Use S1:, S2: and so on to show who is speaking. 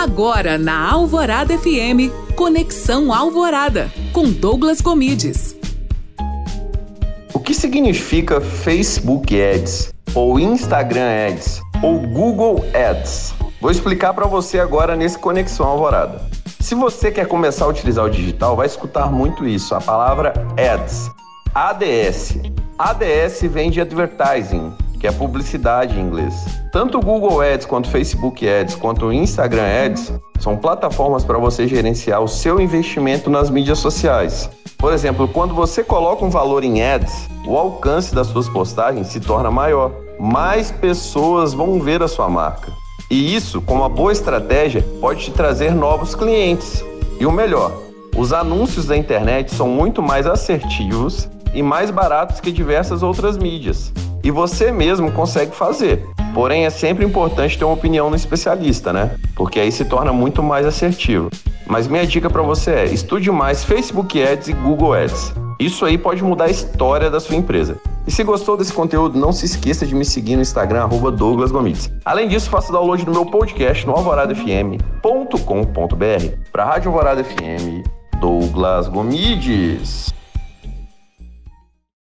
S1: Agora na Alvorada FM, Conexão Alvorada, com Douglas Comides.
S2: O que significa Facebook Ads, ou Instagram Ads, ou Google Ads? Vou explicar para você agora nesse Conexão Alvorada. Se você quer começar a utilizar o digital, vai escutar muito isso, a palavra Ads. ADS. ADS vem de Advertising, que é publicidade em inglês. Tanto o Google Ads, quanto o Facebook Ads, quanto o Instagram Ads são plataformas para você gerenciar o seu investimento nas mídias sociais. Por exemplo, quando você coloca um valor em ads, o alcance das suas postagens se torna maior. Mais pessoas vão ver a sua marca. E isso, com uma boa estratégia, pode te trazer novos clientes. E o melhor, os anúncios da internet são muito mais assertivos e mais baratos que diversas outras mídias e você mesmo consegue fazer. Porém, é sempre importante ter uma opinião no especialista, né? Porque aí se torna muito mais assertivo. Mas minha dica para você é: estude mais Facebook Ads e Google Ads. Isso aí pode mudar a história da sua empresa. E se gostou desse conteúdo, não se esqueça de me seguir no Instagram, arroba Douglas Gomides. Além disso, faça download do meu podcast no alvoradafm.com.br. Para a Rádio Alvorada FM, Douglas Gomides.